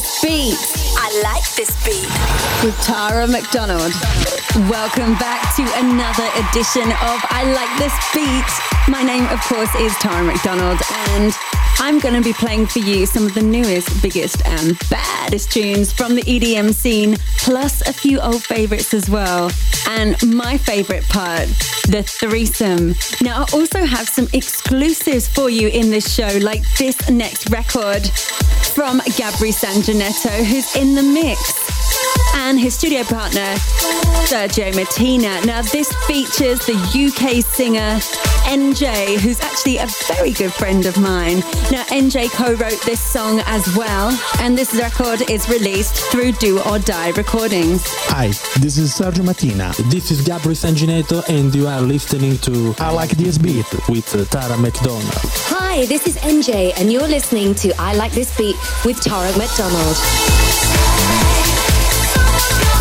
this beat. I like this beat. With Tara McDonald. Welcome back to another edition of I Like This Beat. My name, of course, is Tara McDonald, and I'm going to be playing for you some of the newest, biggest, and baddest tunes from the EDM scene, plus a few old favorites as well. And my favorite part, the threesome. Now, I also have some exclusives for you in this show, like this next record from Gabri Sanjanetto, who's in the mix and his studio partner, Sergio Martina. Now, this features the UK singer NJ, who's actually a very good friend of mine. Now, NJ co wrote this song as well, and this record is released through Do or Die Recordings. Hi, this is Sergio Martina. This is Gabri Sanginetto, and you are listening to I Like This Beat with uh, Tara McDonald. Hi, this is NJ, and you're listening to I Like This Beat with Tara McDonald. Listening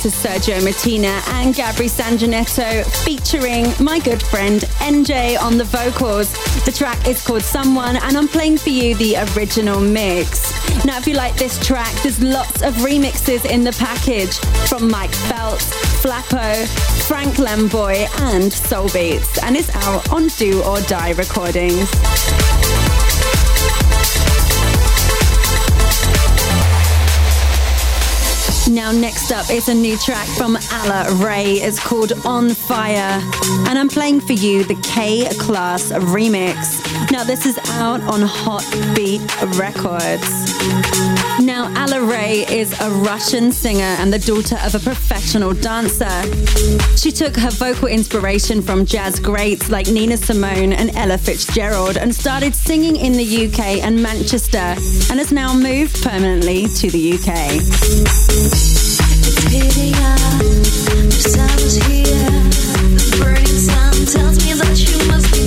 to Sergio Martina and Gabri Sanjanetto featuring my good friend NJ on the vocals. The track is called Someone and I'm playing for you the original mix. Now, if you like this track, there's lots of remixes in the package from Mike Phelps, Flappo, Frank Lamboy, and Soul Beats, and it's out on Do or Die recordings. Now, next up is a new track from Alla Ray. It's called On Fire. And I'm playing for you the K Class remix. Now, this is out on Hot Beat Records. Now, Alla Ray is a Russian singer and the daughter of a professional dancer. She took her vocal inspiration from jazz greats like Nina Simone and Ella Fitzgerald and started singing in the UK and Manchester and has now moved permanently to the UK. Tells me that you must be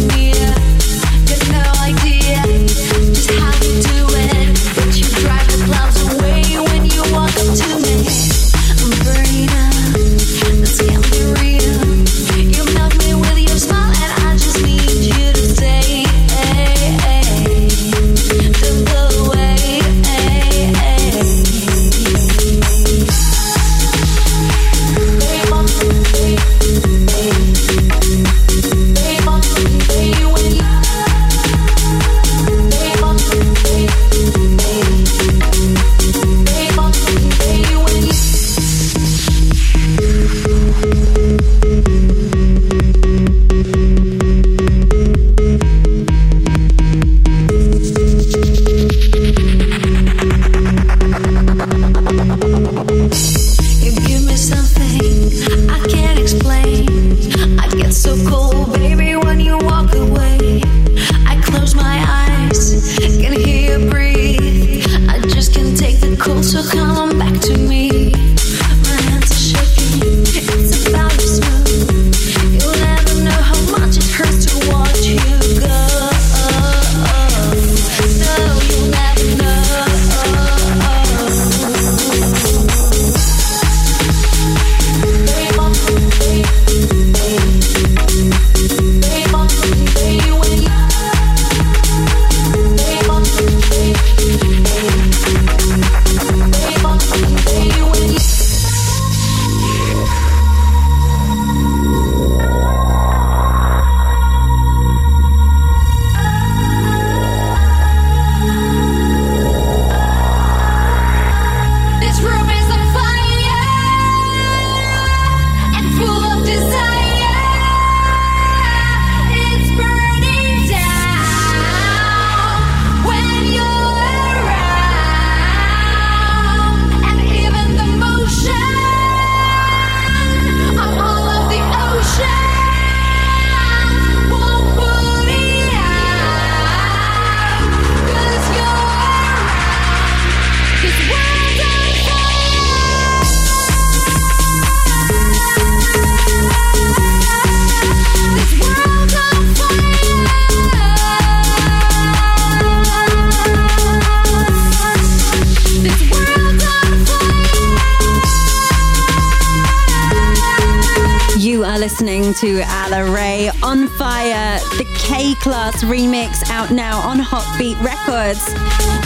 Class remix out now on Hotbeat Records.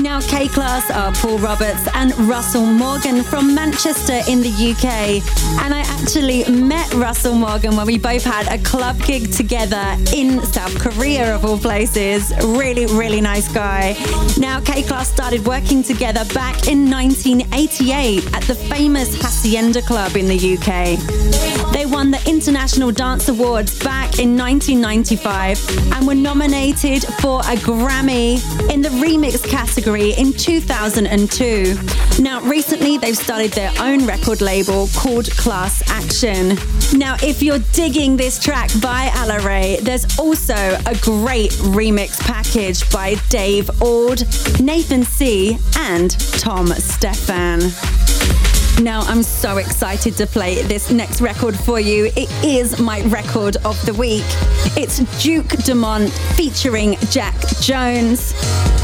Now, K-Klass are Paul Roberts and Russell Morgan from Manchester in the UK. And I actually met Russell Morgan when we both had a club gig together in South Korea, of all places. Really, really nice guy. Now, K-Klass started working together back in 1988 at the famous Hacienda Club in the UK. Won the International Dance Awards back in 1995 and were nominated for a Grammy in the remix category in 2002. Now, recently they've started their own record label called Class Action. Now, if you're digging this track by Alla Ray, there's also a great remix package by Dave Ord, Nathan C., and Tom Stefan. Now, I'm so excited to play this next record for you. It is my record of the week. It's Duke Dumont featuring Jack Jones.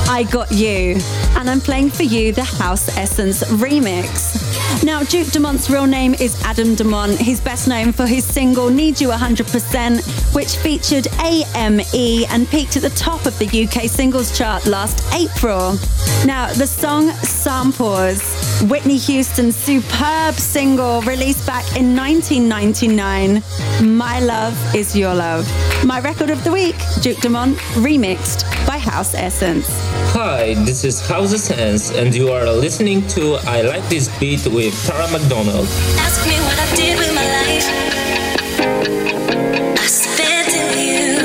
I Got You. And I'm playing for you the House Essence remix. Now, Duke Dumont's real name is Adam Dumont. He's best known for his single Need You 100%, which featured AME and peaked at the top of the UK singles chart last April. Now, the song Samples, Whitney Houston's superb single released back in 1999, My Love Is Your Love. My record of the week, Duke Dumont, remixed by House Essence. Hi, this is House Essence, and you are listening to I Like This Beat with Tara McDonald. Ask me what I did with my life. I spent it with you.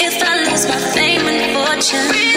If I lose my fame and fortune,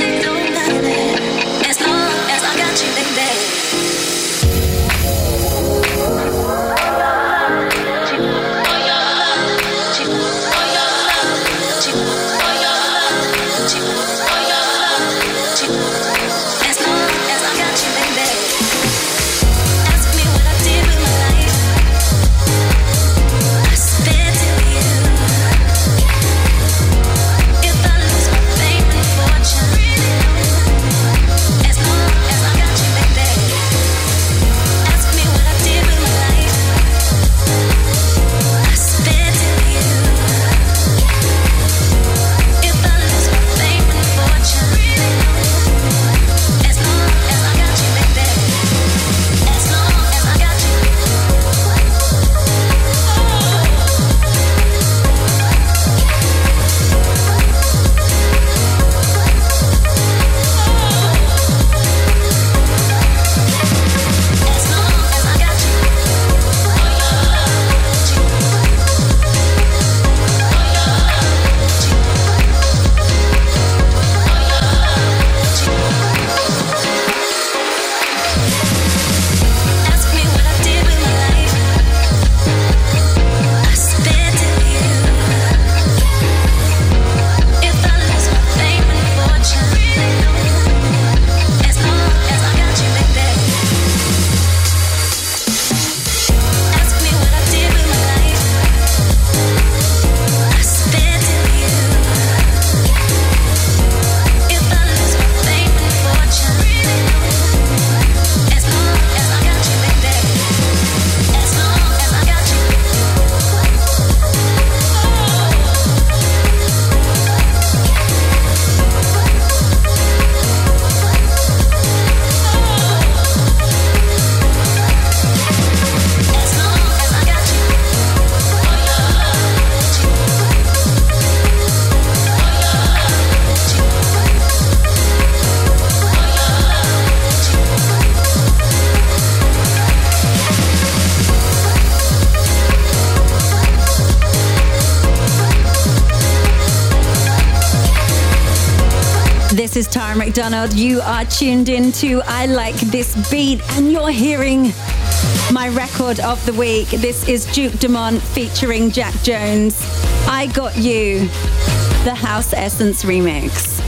You are tuned in to I Like This Beat, and you're hearing my record of the week. This is Duke Dumont featuring Jack Jones. I Got You, the House Essence remix.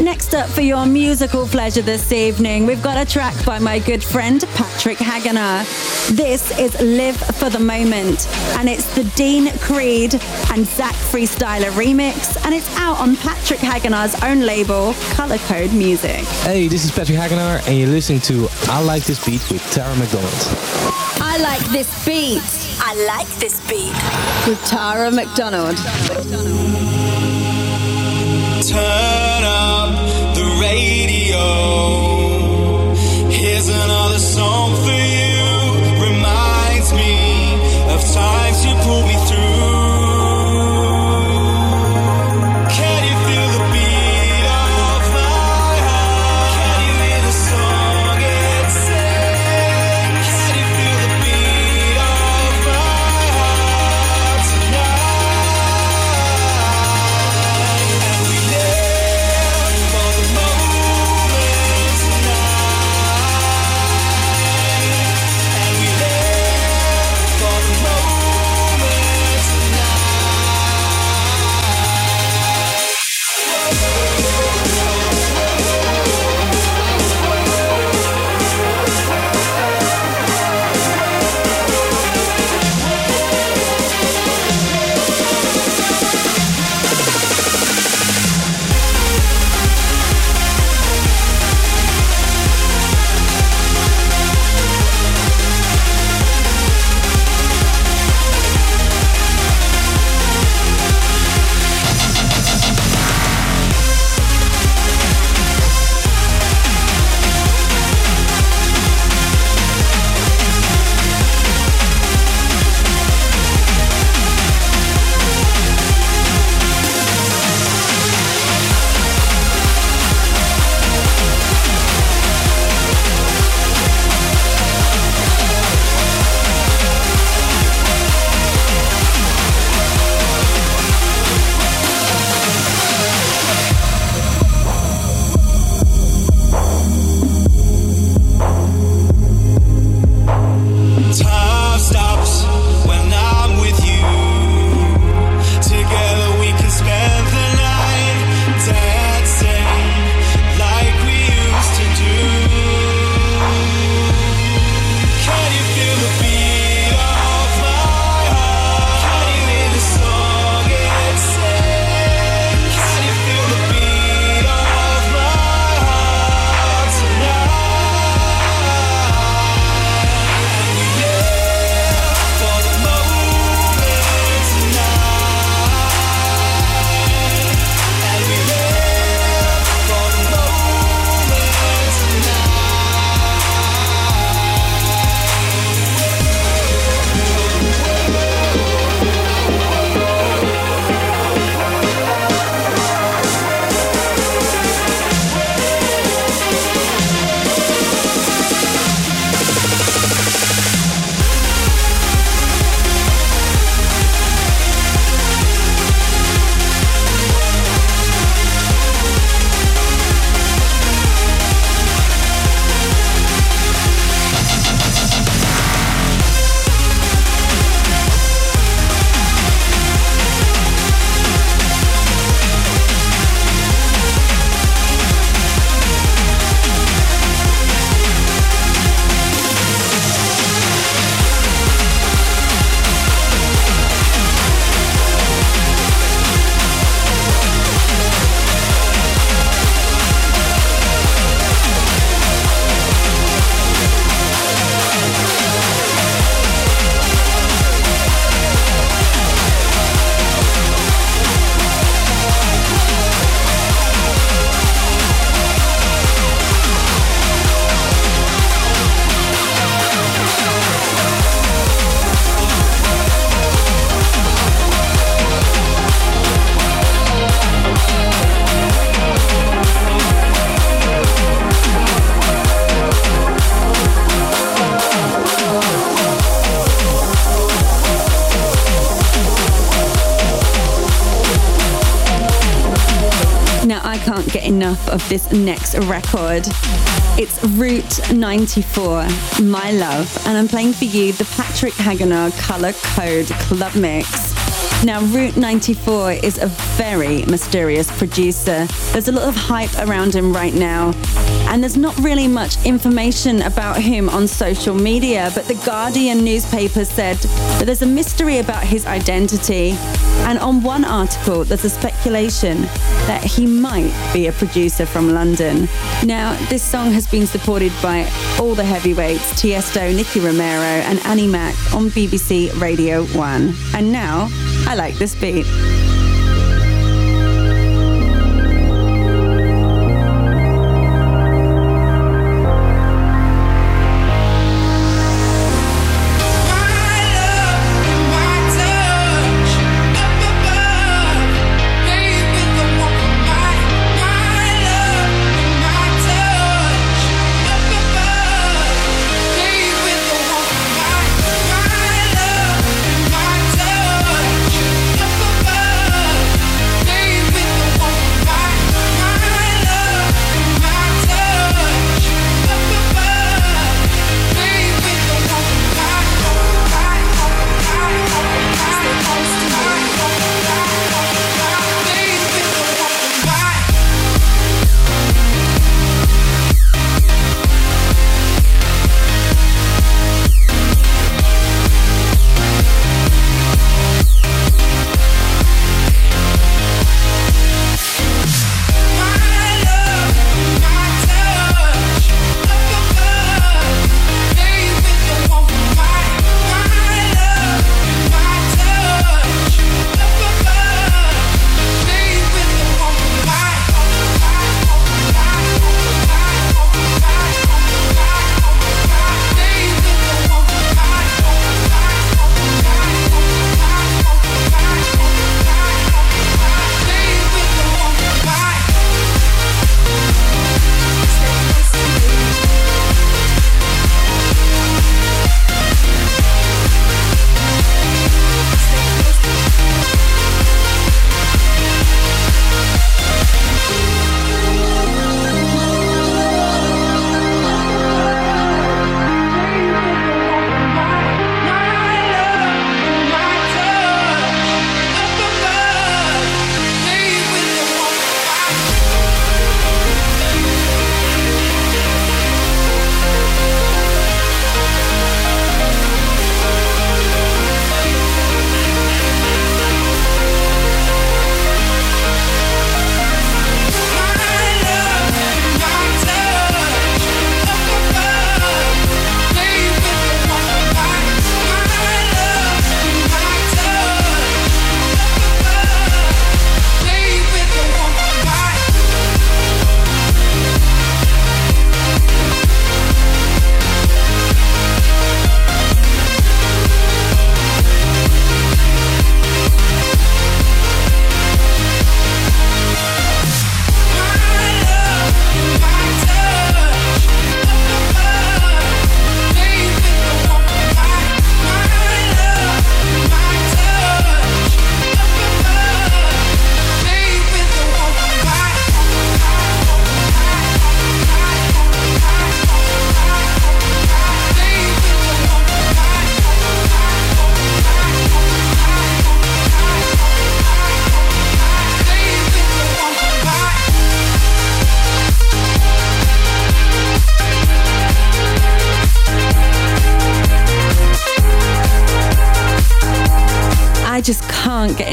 Next up for your musical pleasure this evening, we've got a track by my good friend Patrick Hagenaar. This is Live for the Moment, and it's the Dean Creed and Zach Freestyler remix, and it's out on Patrick Hagenaar's own label, Color Code Music. Hey, this is Patrick Hagenaar, and you're listening to I Like This Beat with Tara McDonald. I like this beat I like this beat. with Tara McDonald. Turn up the radio. Here's another song of this next record. It's Route 94, My Love, and I'm playing for you the Patrick Hagenaar Color Code Club Mix. Now, Route 94 is a very mysterious producer. There's a lot of hype around him right now, and there's not really much information about him on social media. But the Guardian newspaper said that there's a mystery about his identity, and on one article, there's a speculation that he might be a producer from London. Now, this song has been supported by all the heavyweights Tiesto, Nicky Romero, and Annie Mac on BBC Radio 1. And now, I like this beat.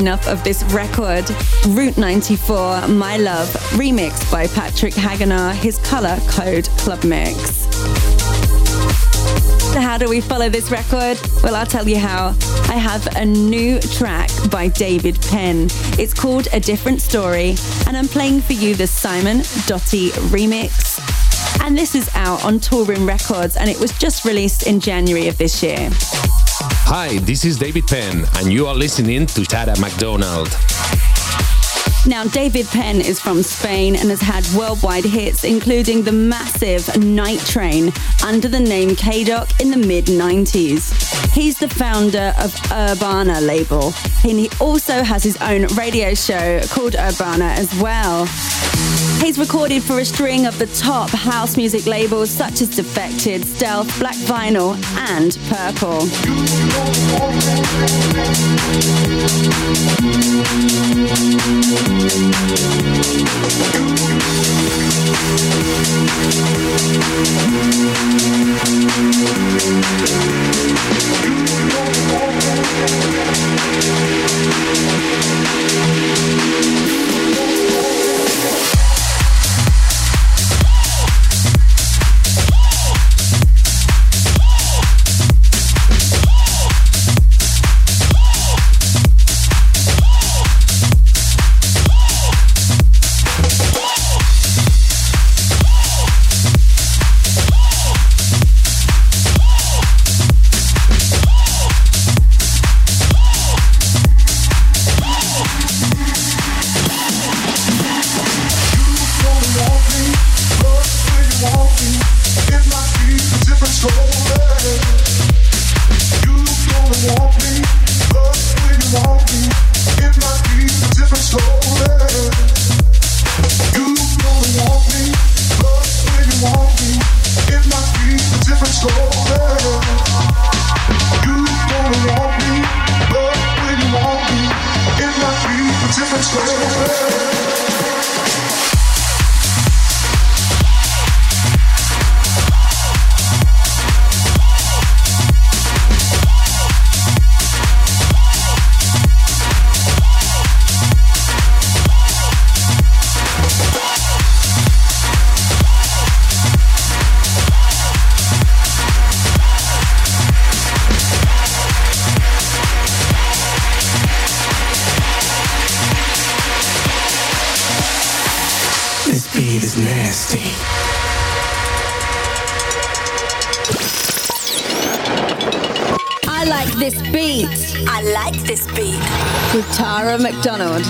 Enough of this record. Route 94, My Love, remixed by Patrick Hagenaar, his color code club mix. So, how do we follow this record? Well, I'll tell you how. I have a new track by David Penn. It's called A Different Story, and I'm playing for you the Simon Doty remix. And this is out on Touring Records, and it was just released in January of this year. Hi, this is David Penn, and you are listening to Tara McDonald. Now, David Penn is from Spain and has had worldwide hits, including the massive Night Train under the name Kadoc in the mid 90s. He's the founder of Urbana label, and he also has his own radio show called Urbana as well. He's recorded for a string of the top house music labels such as Defected, Stealth, Black Vinyl, and Purple. Beat is nasty. I like this beat I like this beat. with Tara McDonald.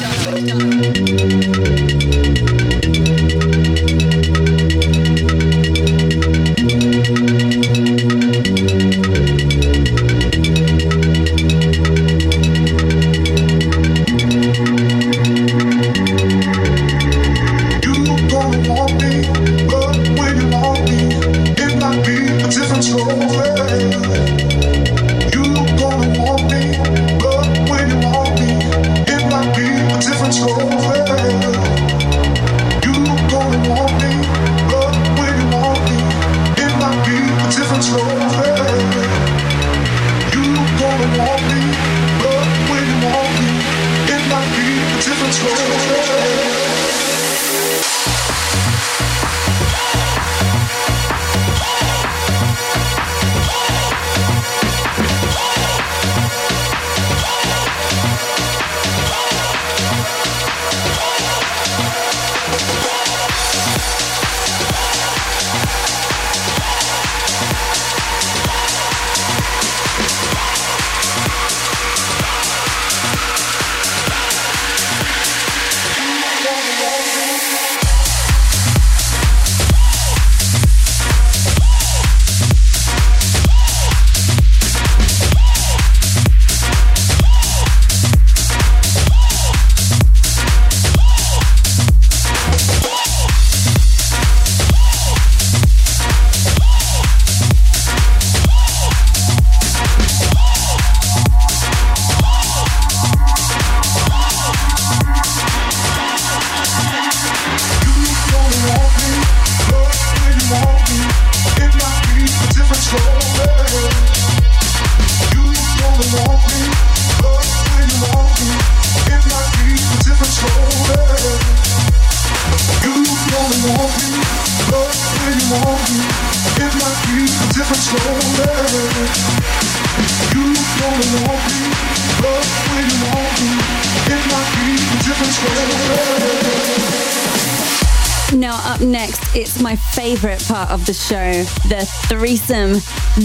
Part of the show, the threesome.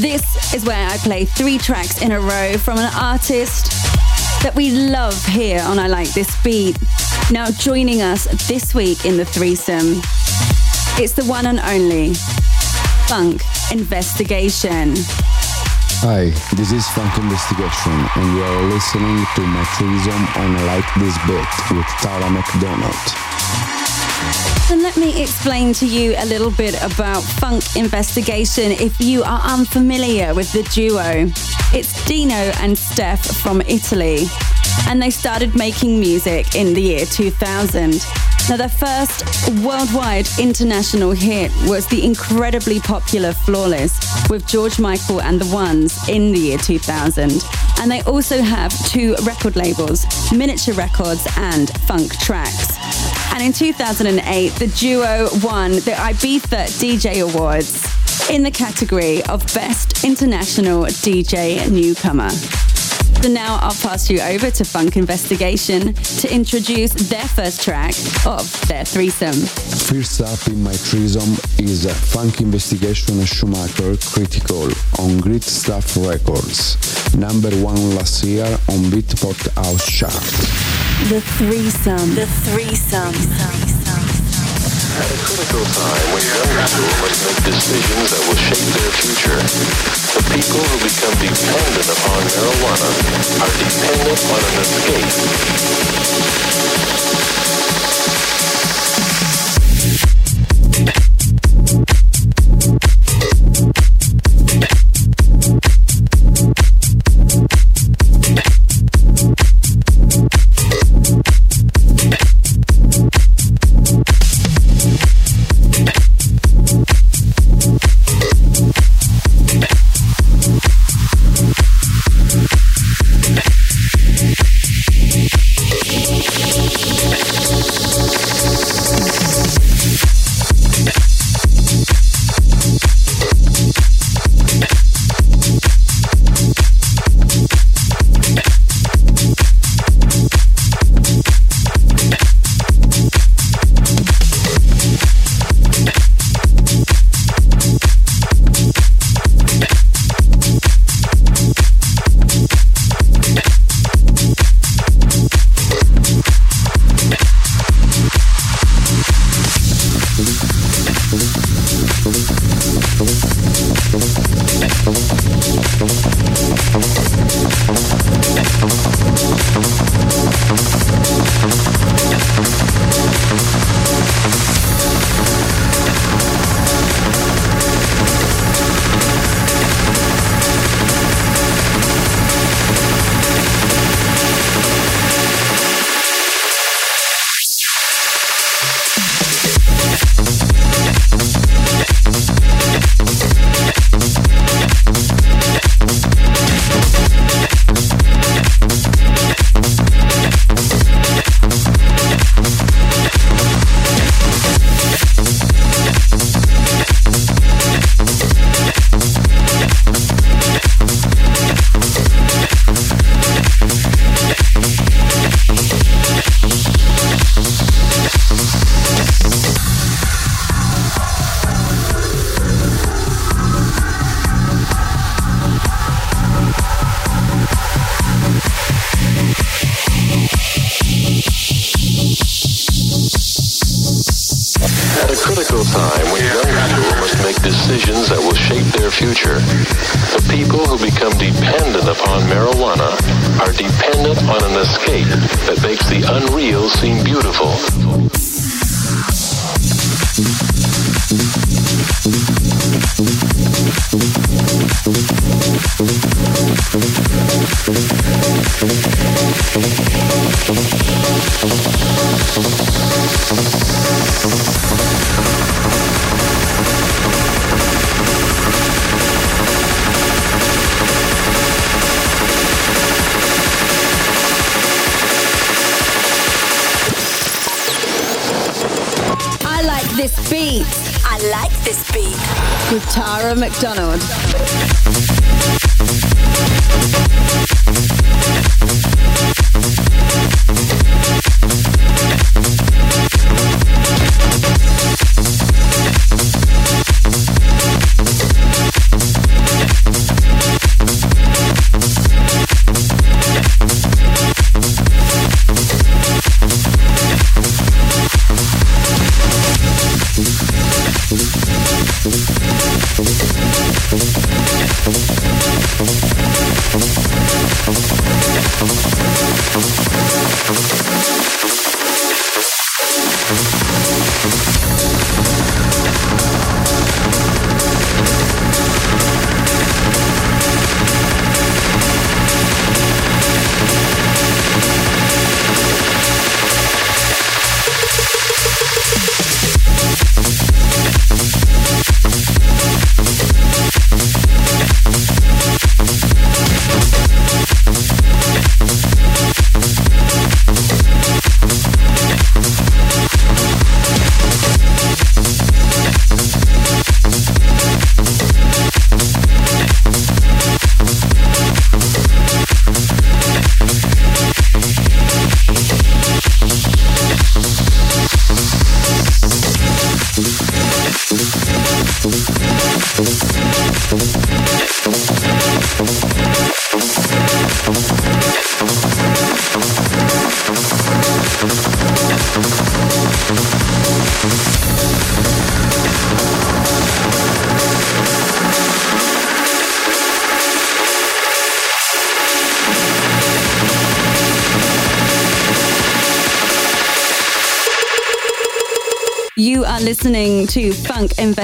This is where I play three tracks in a row from an artist that we love here on I Like This Beat. Now, joining us this week in the threesome, it's the one and only Funk Investigation. Hi, this is Funk Investigation, and you are listening to my threesome on I Like This Beat with Tara McDonald. Then let me explain to you a little bit about Funk Investigation if you are unfamiliar with the duo. It's Dino and Steph from Italy, and they started making music in the year 2000. Now, their first worldwide international hit was the incredibly popular Flawless with George Michael and the Ones in the year 2000. And they also have two record labels, Miniature Records and Funk Tracks. And in 2008, the duo won the Ibiza DJ Awards in the category of Best International DJ Newcomer. So now I'll pass you over to Funk Investigation to introduce their first track of their threesome. First up in my threesome is Funk Investigation Schumacher Critical on Grit Stuff Records, number one last year on Beatport House chart. The threesome. The threesome. At a critical time when young people must make decisions that will shape their future, the people who become dependent upon marijuana are dependent on an escape.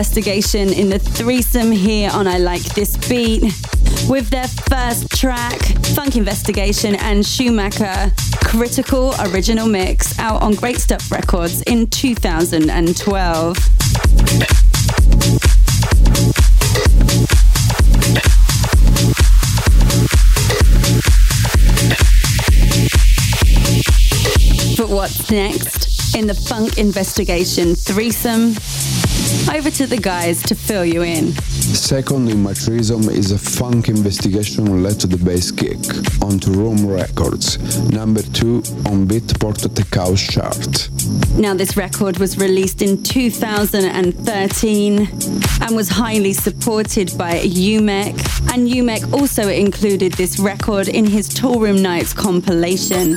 Investigation in the threesome here on I Like This Beat with their first track, Funk Investigation and Schumacher Critical Original Mix out on Great Stuff Records in 2012. But what's next in the Funk Investigation threesome? Over to the guys to fill you in. Second in my threesome is a funk investigation led to the Bass Kick on Toolroom Records, number two on Beatport Tech House chart. Now, this record was released in 2013 and was highly supported by UMEK. And UMEK also included this record in his Toolroom Knights compilation.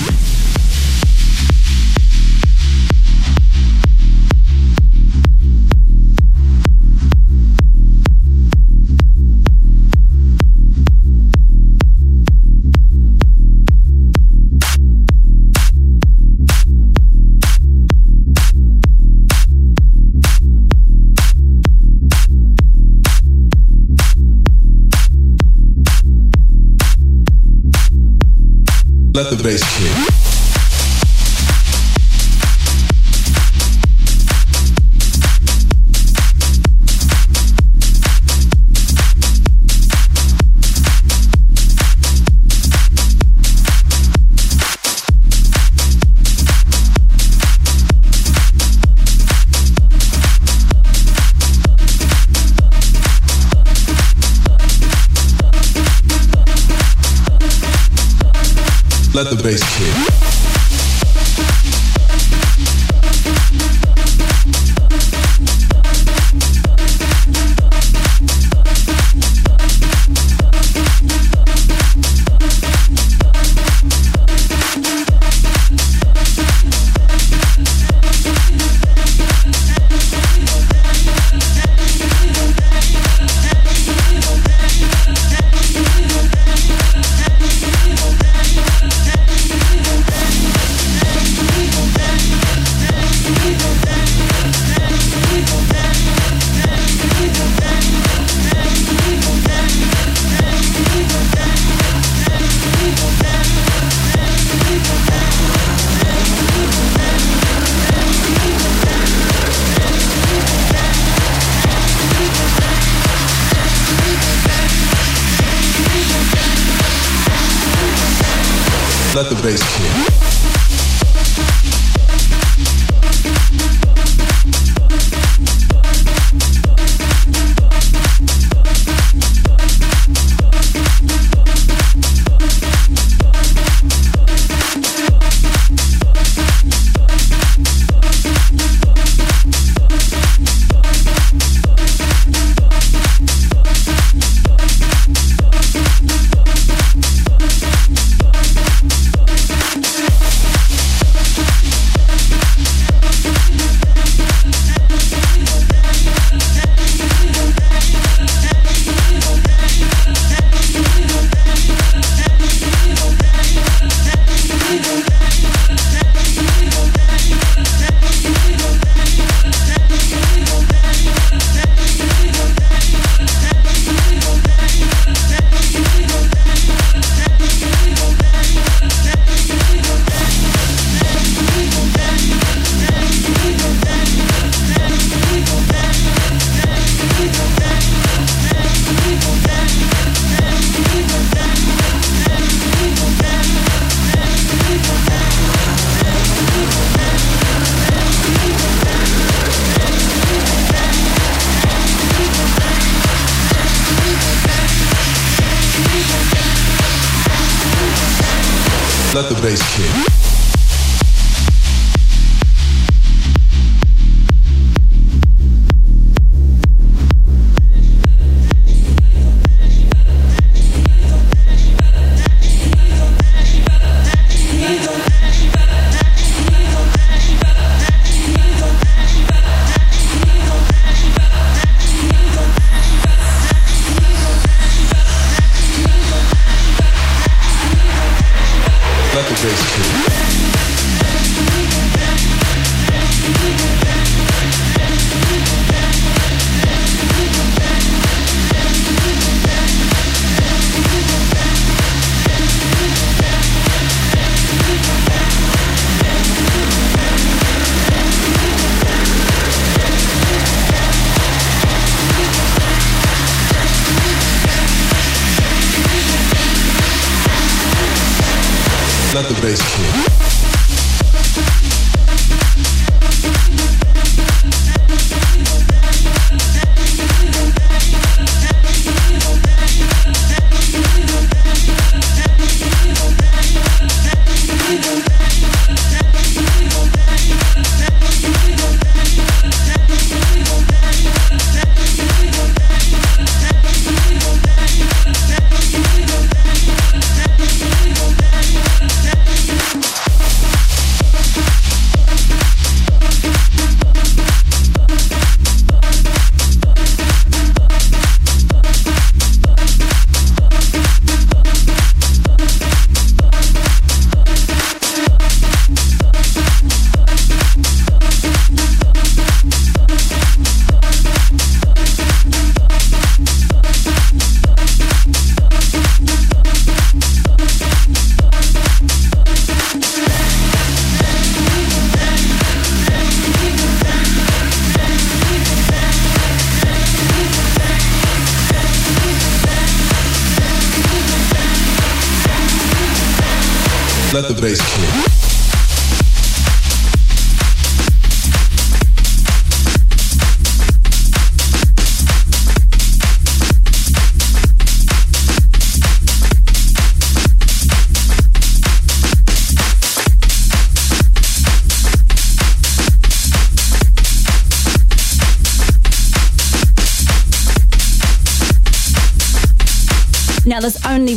Let the bass kick. Let the bass kick.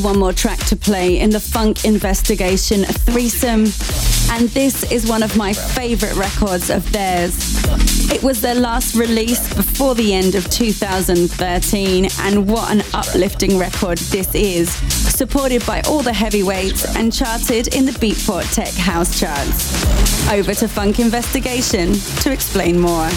One more track to play in the Funk Investigation threesome, and this is one of my favorite records of theirs. It was their last release before the end of 2013, and what an uplifting record this is, supported by all the heavyweights and charted in the Beatport Tech House charts. Over to Funk Investigation to explain more.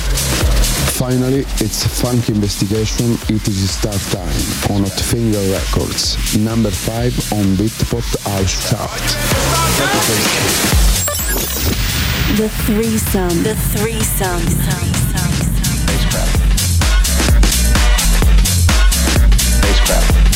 Finally, it's Funk Investigation It Is Start Time on Hot Finger Records, number 5 on Beatport House Chart. The threesome. The threesome. Yes.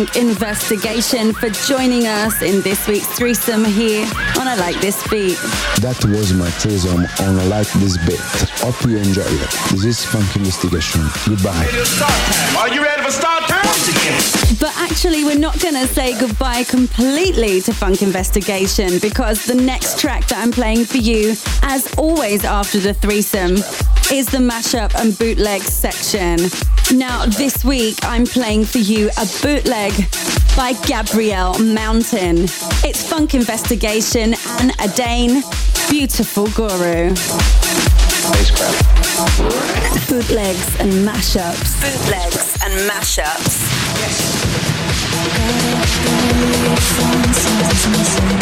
Funk Investigation for joining us in this week's threesome here on I Like This Beat. That was my threesome on I Like This Bit. Hope you enjoy it. This is Funk Investigation. Goodbye. Are you ready for start time? But actually, we're not going to say goodbye completely to Funk Investigation because the next track that I'm playing for you, as always after the threesome, is the mashup and bootleg section. Now, this week, I'm playing for you a bootleg by Gabrielle Mountain. It's Funk Investigation and Adane, Beautiful Guru. Bootlegs and mashups. Bootlegs and mashups. Everyone's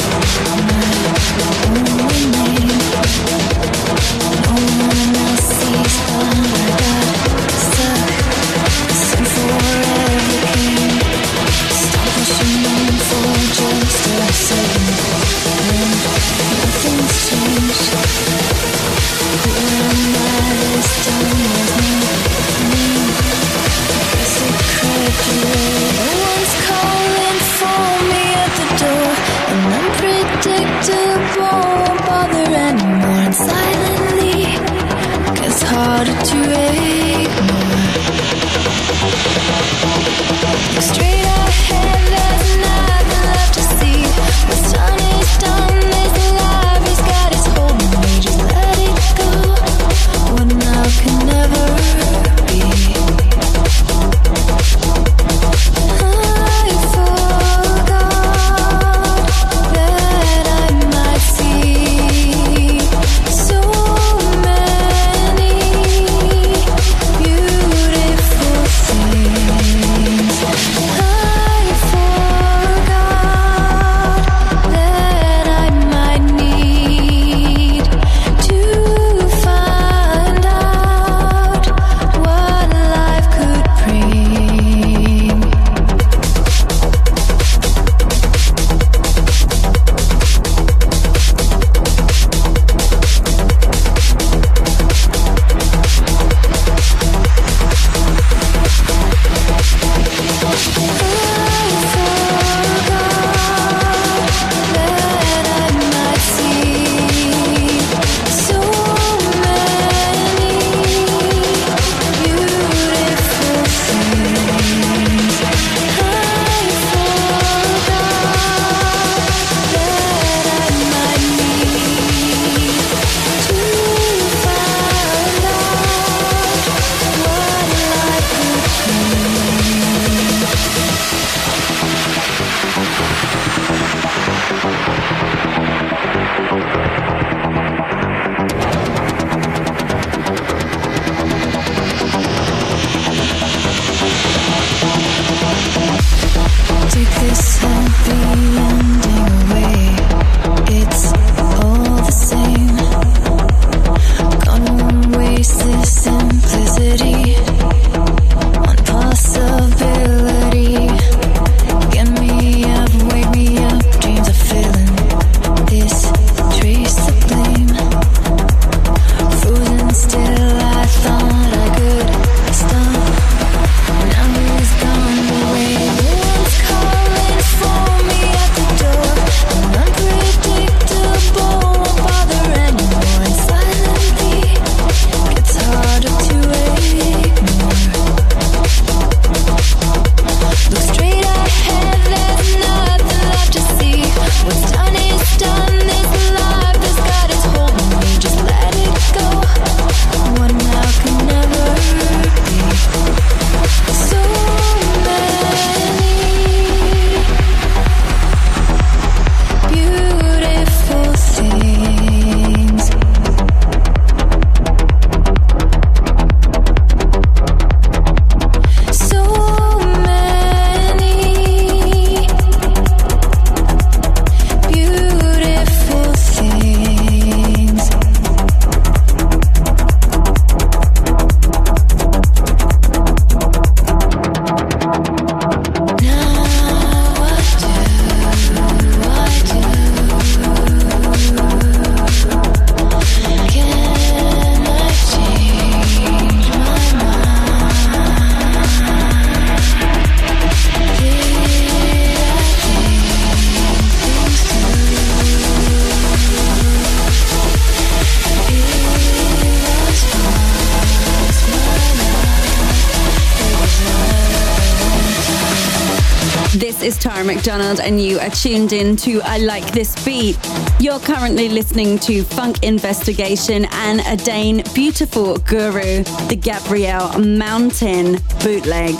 McDonald, and you are tuned in to I Like This Beat. You're currently listening to Funk Investigation and a Dane Beautiful Guru, the Gabrielle Mountain bootleg.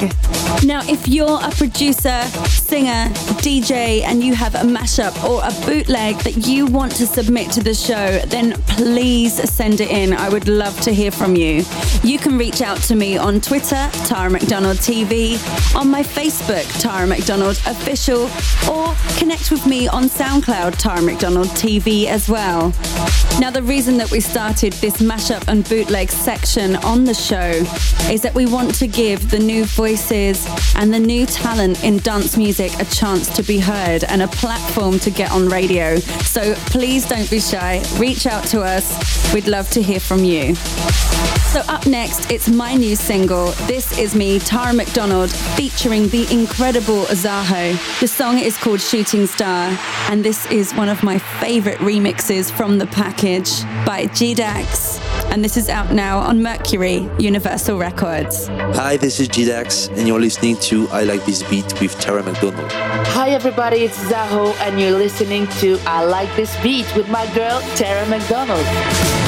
Now, if you're a producer, singer, DJ, and you have a mashup or a bootleg that you want to submit to the show, then please send it in. I would love to hear from you. You can reach out to me on Twitter, Tara McDonald TV, on my Facebook, Tara McDonald Official, or connect with me on SoundCloud, Tara McDonald TV as well. Now, the reason that we started this mashup and bootleg section on the show is that we want to give the new voices and the new talent in dance music a chance to be heard and a platform to get on radio. So please don't be shy. Reach out to us. We'd love to hear from you. So up next, it's my new single. This is me, Tara McDonald, featuring the incredible Zaho. The song is called Shooting Star, and this is one of my favorite remixes from the package by G-Dax. And this is out now on Mercury Universal Records. Hi, this is GDAX, and you're listening to I Like This Beat with Tara McDonald. Hi everybody, it's Zaho and you're listening to I Like This Beat with my girl Tara McDonald.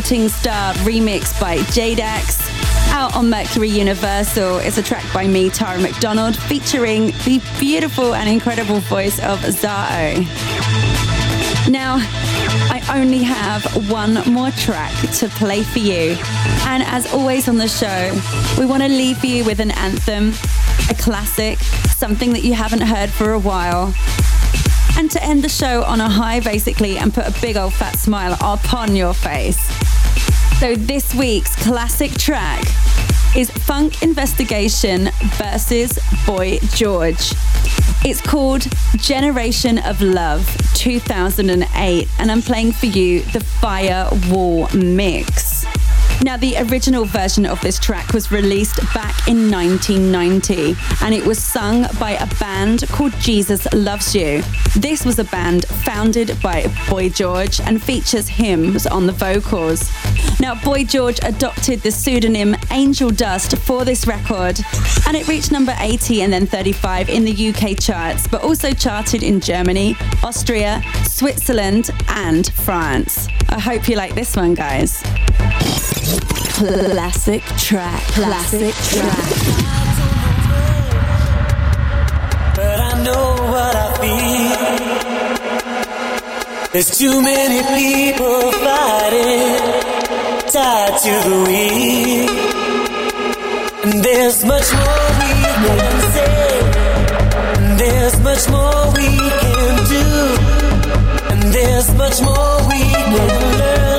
Shooting Star remix by J-Dax. Out on Mercury Universal It's a track by me, Tara McDonald, featuring the beautiful and incredible voice of Zaho. Now, I only have one more track to play for you. And as always on the show, we want to leave you with an anthem, a classic, something that you haven't heard for a while. And to end the show on a high, basically, and put a big old fat smile upon your face. So this week's classic track is Funk Investigation versus Boy George. It's called Generation of Love 2008, and I'm playing for you the Firewall Mix. Now, the original version of this track was released back in 1990 and it was sung by a band called Jesus Loves You. This was a band founded by Boy George and features hymns on the vocals. Now, Boy George adopted the pseudonym Angel Dust for this record and it reached number 80 and then 35 in the UK charts, but also charted in Germany, Austria, Switzerland, and France. I hope you like this one, guys. Classic track. Classic track. but I know what I feel. There's too many people fighting, tied to the wheel. And there's much more we can say, and there's much more we can do, and there's much more we can learn.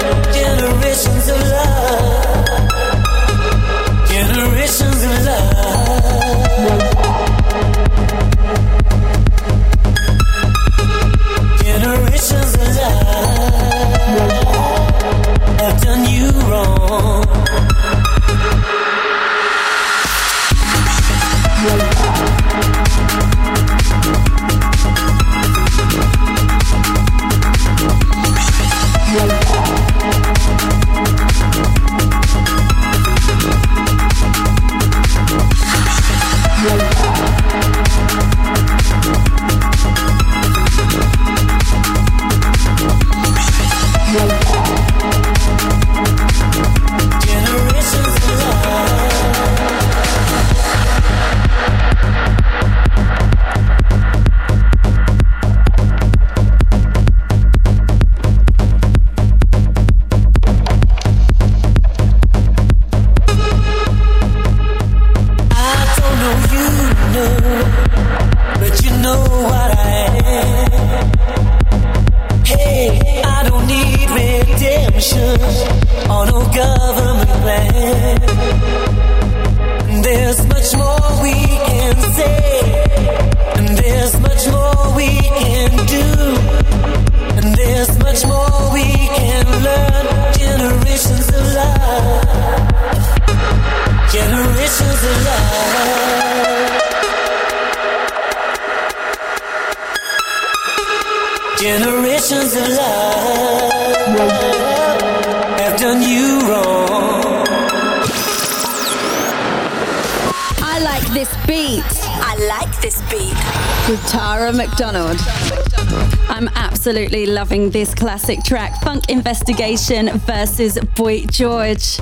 Absolutely loving this classic track, Funk Investigation versus Boy George.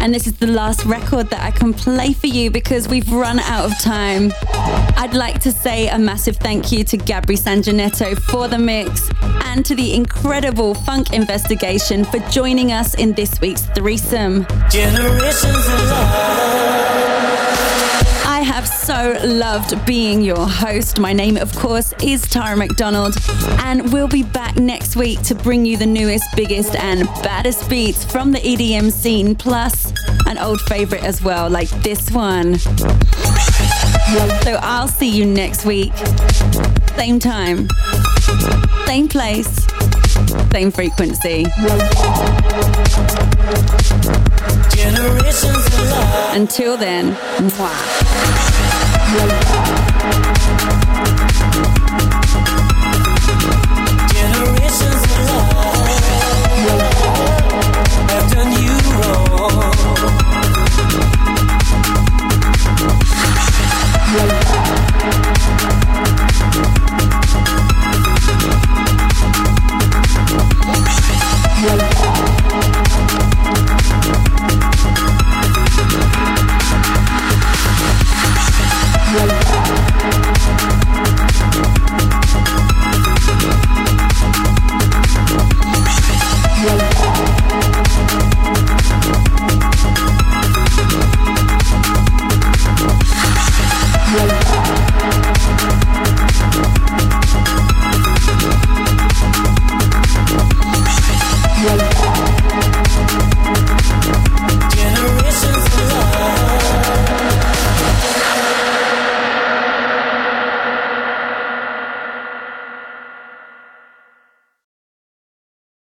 And this is the last record that I can play for you because we've run out of time. I'd like to say a massive thank you to Gabri Sanjanetto for the mix and to the incredible Funk Investigation for joining us in this week's threesome. Generations so loved being your host. My name, of course, is Tara McDonald, and we'll be back next week to bring you the newest, biggest, and baddest beats from the EDM scene, plus an old favorite as well, like this one. So I'll see you next week. Same time, same place, same frequency. Until then, mwah. Like, ah.